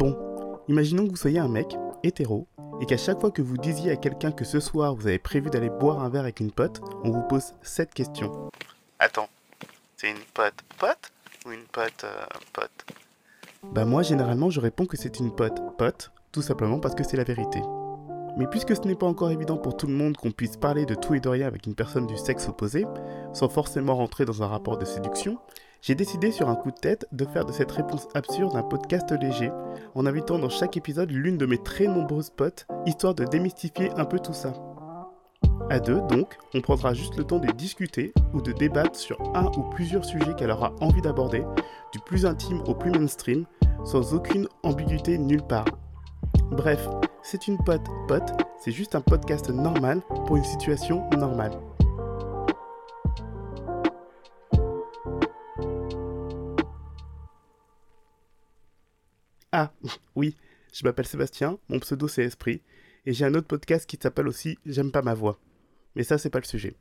Bon, imaginons que vous soyez un mec, hétéro, et qu'à chaque fois que vous disiez à quelqu'un que ce soir vous avez prévu d'aller boire un verre avec une pote, on vous pose cette question. Attends, c'est une pote pote ou une pote euh, pote? Bah moi généralement je réponds que c'est une pote pote, tout simplement parce que c'est la vérité. Mais puisque ce n'est pas encore évident pour tout le monde qu'on puisse parler de tout et de rien avec une personne du sexe opposé, sans forcément rentrer dans un rapport de séduction, j'ai décidé sur un coup de tête de faire de cette réponse absurde un podcast léger, en invitant dans chaque épisode l'une de mes très nombreuses potes, histoire de démystifier un peu tout ça. À deux, donc, on prendra juste le temps de discuter ou de débattre sur un ou plusieurs sujets qu'elle aura envie d'aborder, du plus intime au plus mainstream, sans aucune ambiguïté nulle part. Bref, c'est une pote pote, c'est juste un podcast normal pour une situation normale. Ah, oui, je m'appelle Sébastien, mon pseudo c'est Esprit, et j'ai un autre podcast qui s'appelle aussi J'aime pas ma voix. Mais ça, c'est pas le sujet.